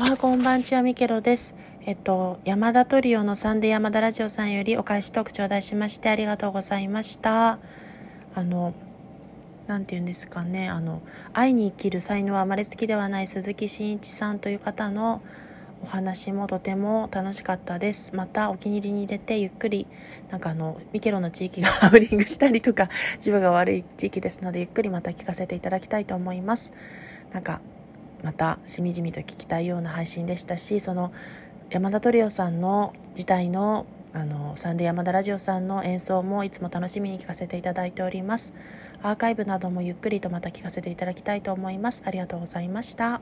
おはこんばんちはミケロです。えっと、山田トリオのサンデー山田ラジオさんよりお返しトーク頂戴しましてありがとうございました。あの、なんて言うんですかね、あの、愛に生きる才能は生まれつきではない鈴木真一さんという方のお話もとても楽しかったです。またお気に入りに入れてゆっくり、なんかあの、ミケロの地域がハウリングしたりとか、自分が悪い地域ですので、ゆっくりまた聞かせていただきたいと思います。なんか、またしみじみと聞きたいような配信でしたしその山田トリオさんの自体のあのサンデー山田ラジオさんの演奏もいつも楽しみに聞かせていただいております。アーカイブなどもゆっくりとまた聞かせていただきたいと思います。ありがとうございました。